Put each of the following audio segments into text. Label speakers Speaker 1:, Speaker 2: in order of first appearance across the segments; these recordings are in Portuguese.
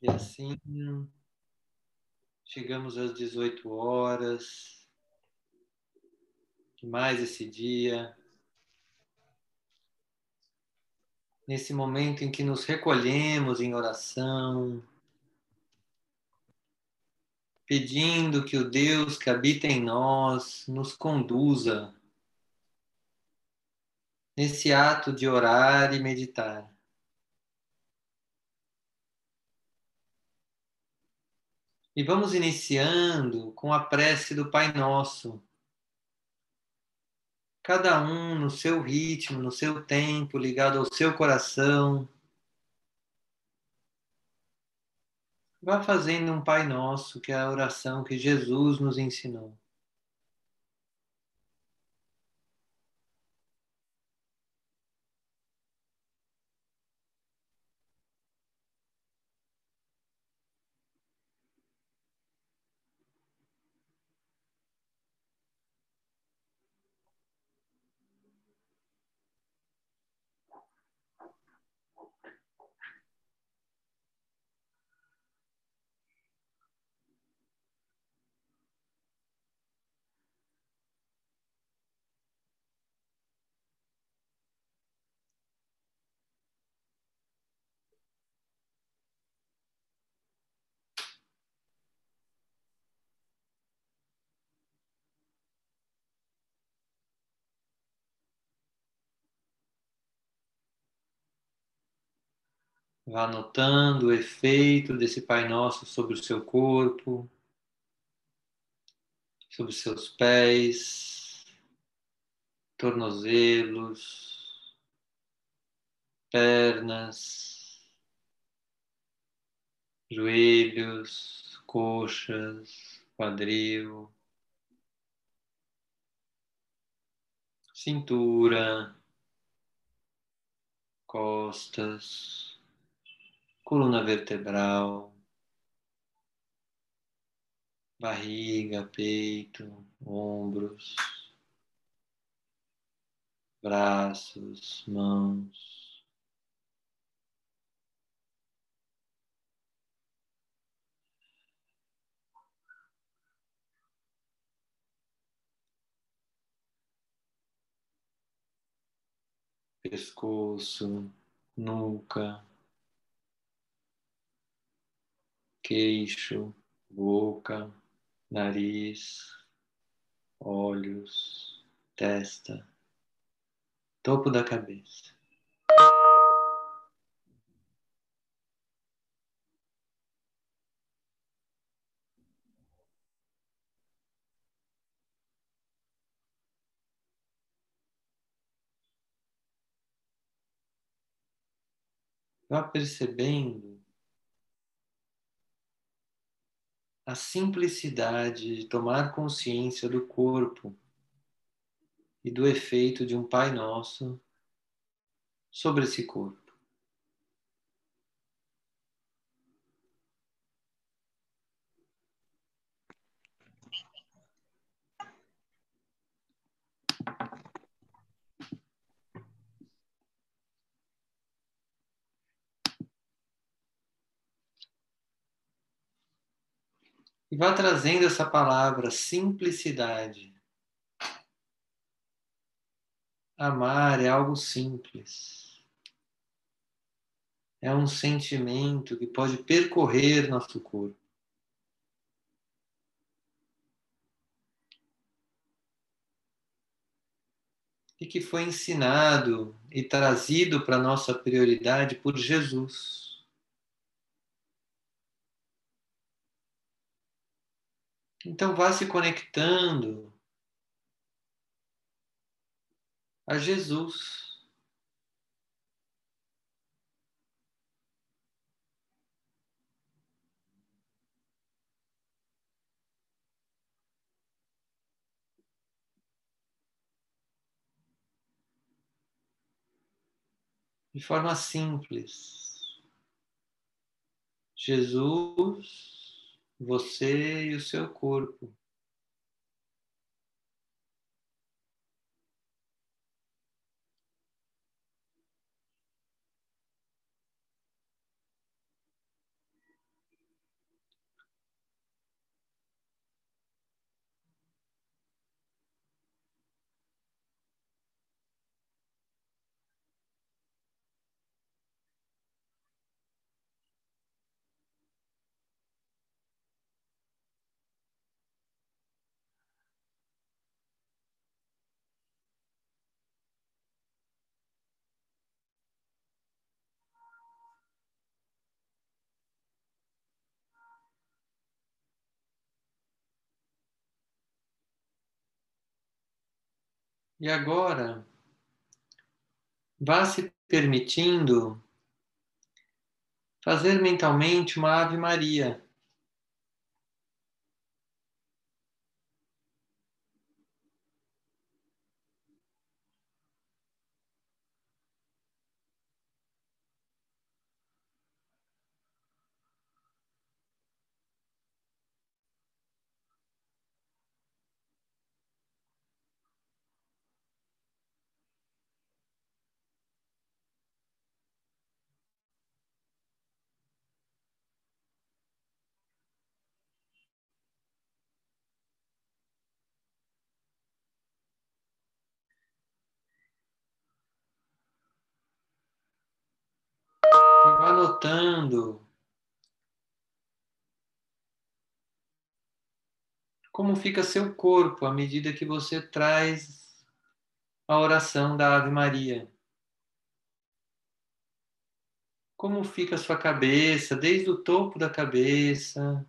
Speaker 1: E assim chegamos às 18 horas mais esse dia. Nesse momento em que nos recolhemos em oração, pedindo que o Deus que habita em nós nos conduza nesse ato de orar e meditar. E vamos iniciando com a prece do Pai Nosso. Cada um no seu ritmo, no seu tempo, ligado ao seu coração. Vá fazendo um Pai Nosso, que é a oração que Jesus nos ensinou. Vá notando o efeito desse Pai Nosso sobre o seu corpo, sobre os seus pés, tornozelos, pernas, joelhos, coxas, quadril, cintura, costas coluna vertebral, barriga, peito, ombros, braços, mãos. Pescoço, nuca, queixo, boca, nariz, olhos, testa, topo da cabeça. Vá percebendo a simplicidade de tomar consciência do corpo e do efeito de um Pai Nosso sobre esse corpo. Vá trazendo essa palavra simplicidade. Amar é algo simples. É um sentimento que pode percorrer nosso corpo. E que foi ensinado e trazido para nossa prioridade por Jesus. Então vá se conectando a Jesus. De forma simples. Jesus você e o seu corpo. E agora, vá se permitindo fazer mentalmente uma Ave Maria. vá notando como fica seu corpo à medida que você traz a oração da Ave Maria. Como fica sua cabeça, desde o topo da cabeça,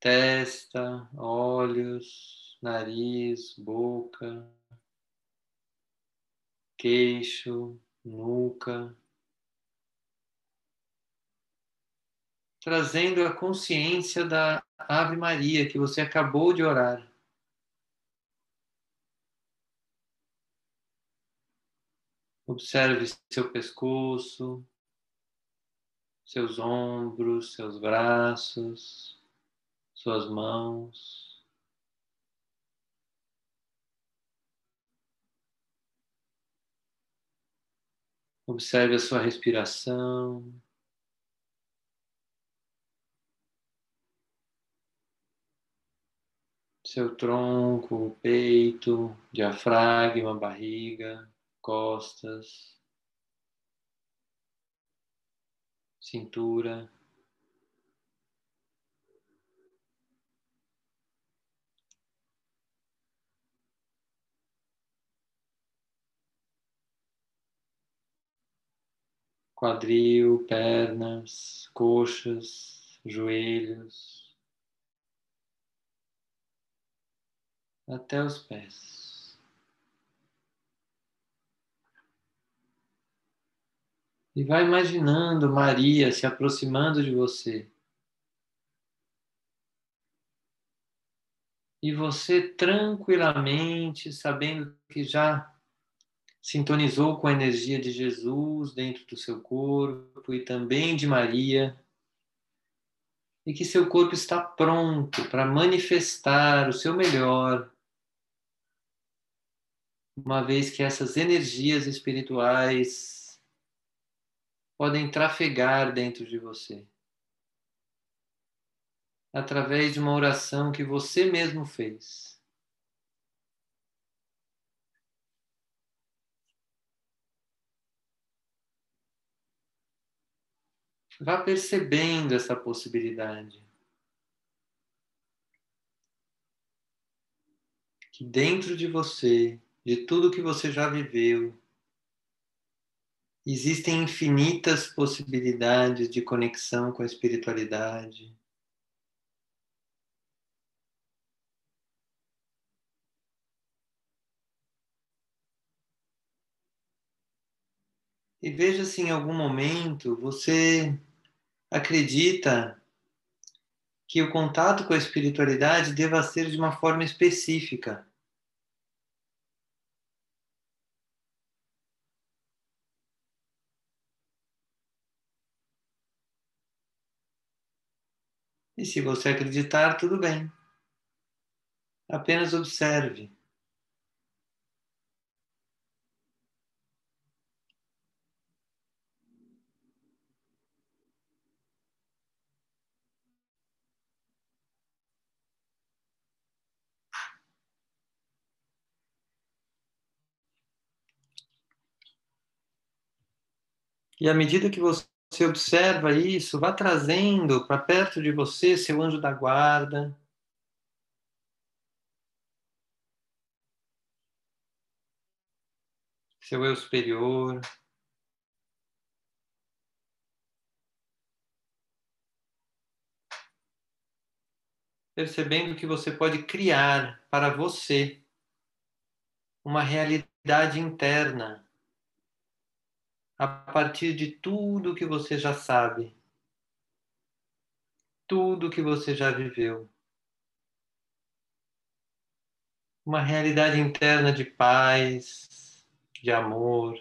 Speaker 1: testa, olhos, nariz, boca, queixo, nuca. Trazendo a consciência da Ave Maria que você acabou de orar. Observe seu pescoço, seus ombros, seus braços, suas mãos. Observe a sua respiração. Seu tronco, peito, diafragma, barriga, costas, cintura. Quadril, pernas, coxas, joelhos. Até os pés. E vai imaginando Maria se aproximando de você. E você tranquilamente, sabendo que já sintonizou com a energia de Jesus dentro do seu corpo e também de Maria, e que seu corpo está pronto para manifestar o seu melhor uma vez que essas energias espirituais podem trafegar dentro de você através de uma oração que você mesmo fez. Vá percebendo essa possibilidade. Que dentro de você de tudo que você já viveu. Existem infinitas possibilidades de conexão com a espiritualidade. E veja se em algum momento você acredita que o contato com a espiritualidade deva ser de uma forma específica. E se você acreditar, tudo bem. Apenas observe. E à medida que você você observa isso, vá trazendo para perto de você seu anjo da guarda. Seu eu superior. Percebendo que você pode criar para você uma realidade interna a partir de tudo que você já sabe, tudo que você já viveu. Uma realidade interna de paz, de amor,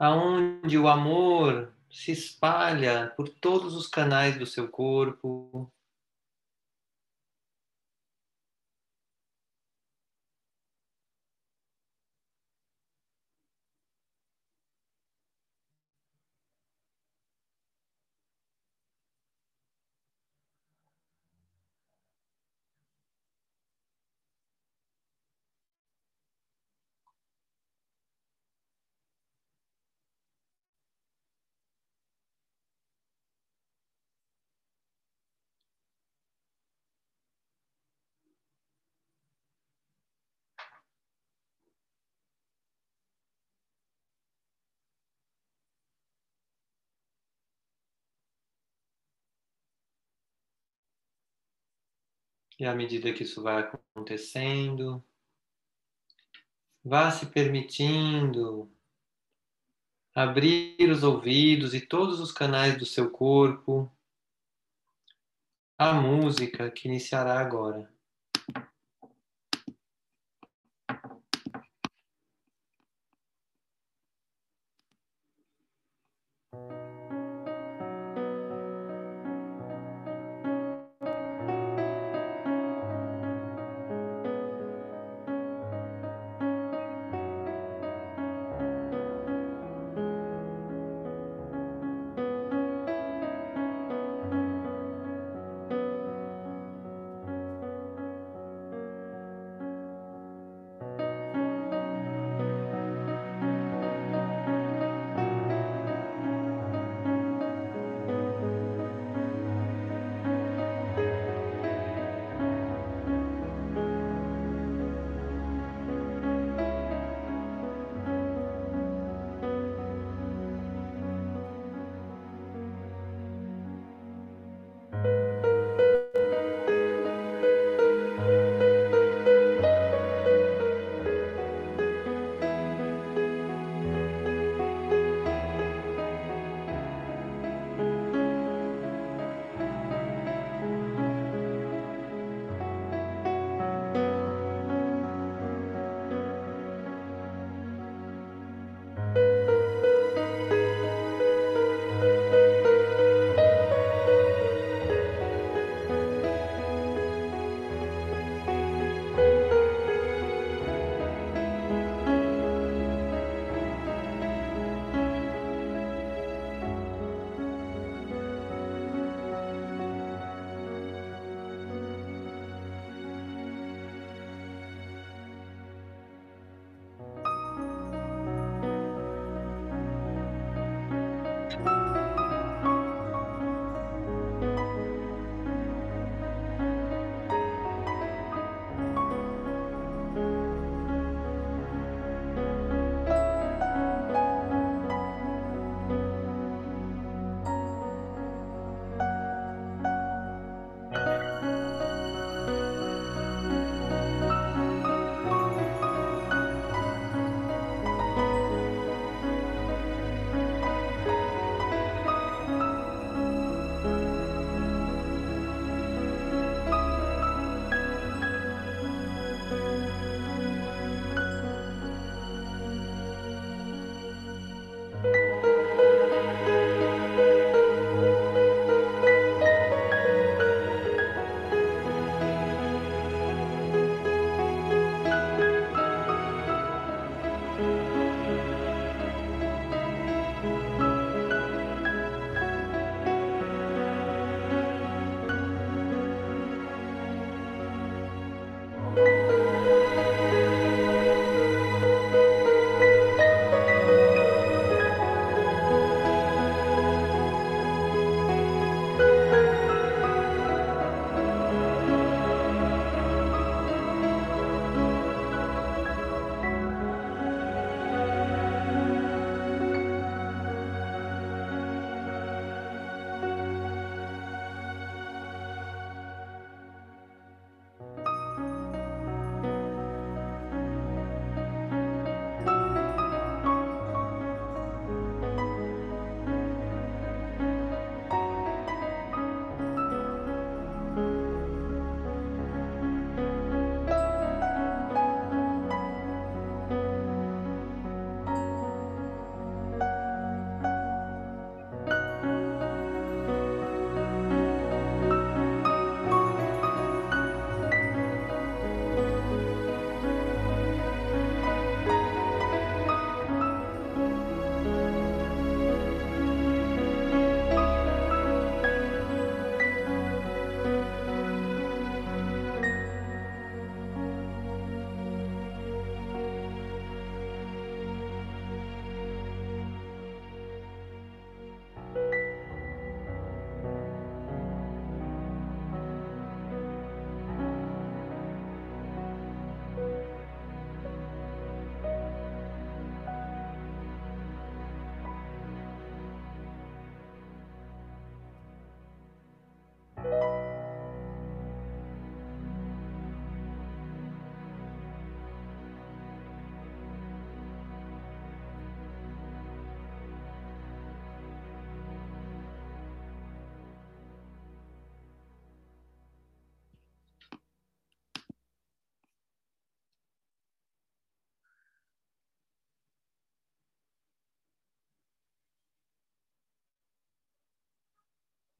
Speaker 1: aonde o amor se espalha por todos os canais do seu corpo, E à medida que isso vai acontecendo, vá se permitindo abrir os ouvidos e todos os canais do seu corpo à música que iniciará agora.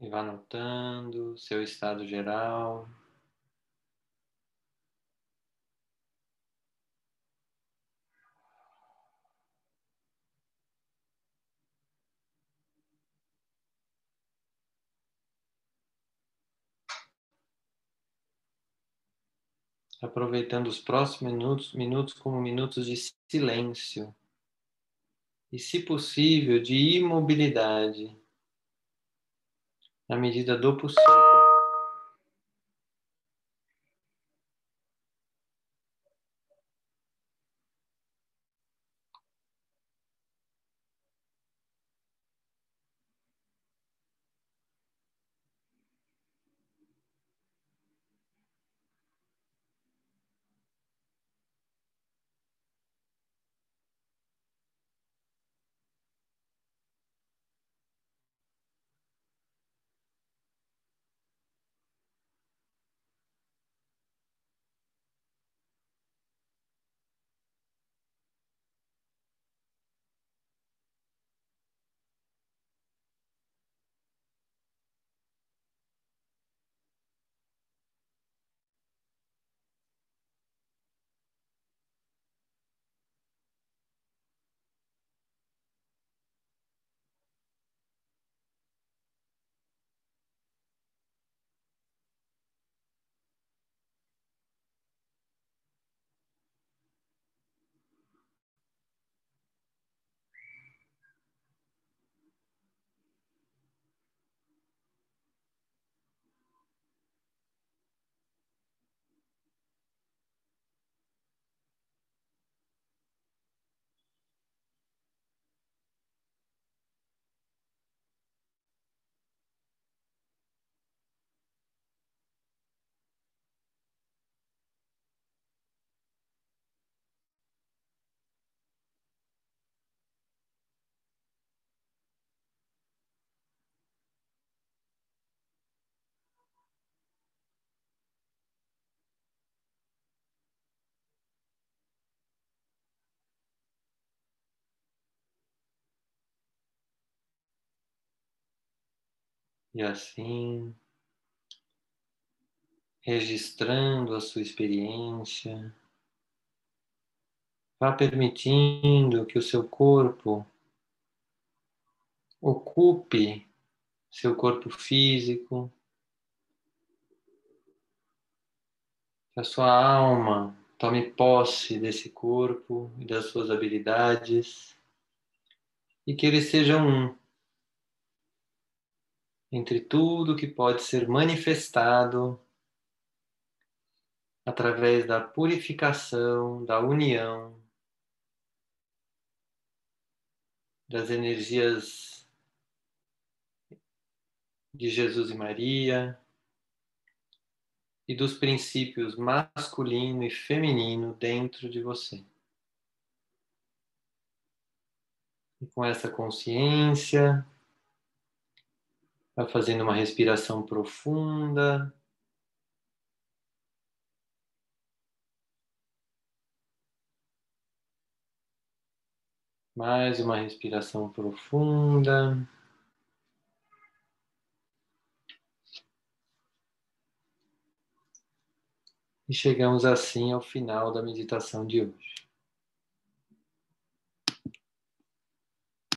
Speaker 1: E vá notando seu estado geral. aproveitando os próximos minutos, minutos como minutos de silêncio e, se possível, de imobilidade, na medida do possível. E assim, registrando a sua experiência, vá permitindo que o seu corpo ocupe seu corpo físico, que a sua alma tome posse desse corpo e das suas habilidades e que eles sejam um entre tudo que pode ser manifestado através da purificação, da união, das energias de Jesus e Maria e dos princípios masculino e feminino dentro de você. E com essa consciência, Vai fazendo uma respiração profunda. Mais uma respiração profunda. E chegamos assim ao final da meditação de hoje.